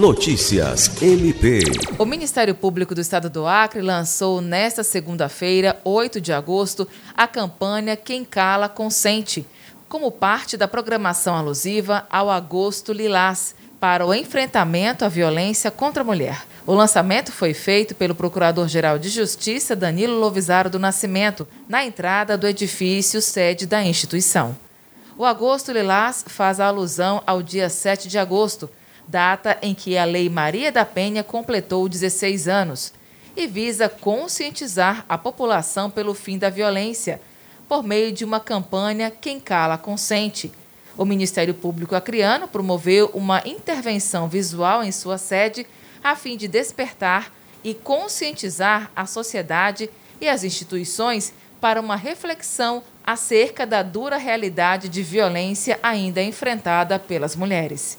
Notícias MP. O Ministério Público do Estado do Acre lançou nesta segunda-feira, 8 de agosto, a campanha Quem Cala Consente, como parte da programação alusiva ao Agosto Lilás, para o enfrentamento à violência contra a mulher. O lançamento foi feito pelo Procurador-Geral de Justiça Danilo Lovisaro do Nascimento, na entrada do edifício sede da instituição. O Agosto Lilás faz alusão ao dia 7 de agosto, data em que a Lei Maria da Penha completou 16 anos, e visa conscientizar a população pelo fim da violência, por meio de uma campanha Quem Cala Consente. O Ministério Público Acreano promoveu uma intervenção visual em sua sede a fim de despertar e conscientizar a sociedade e as instituições para uma reflexão acerca da dura realidade de violência ainda enfrentada pelas mulheres.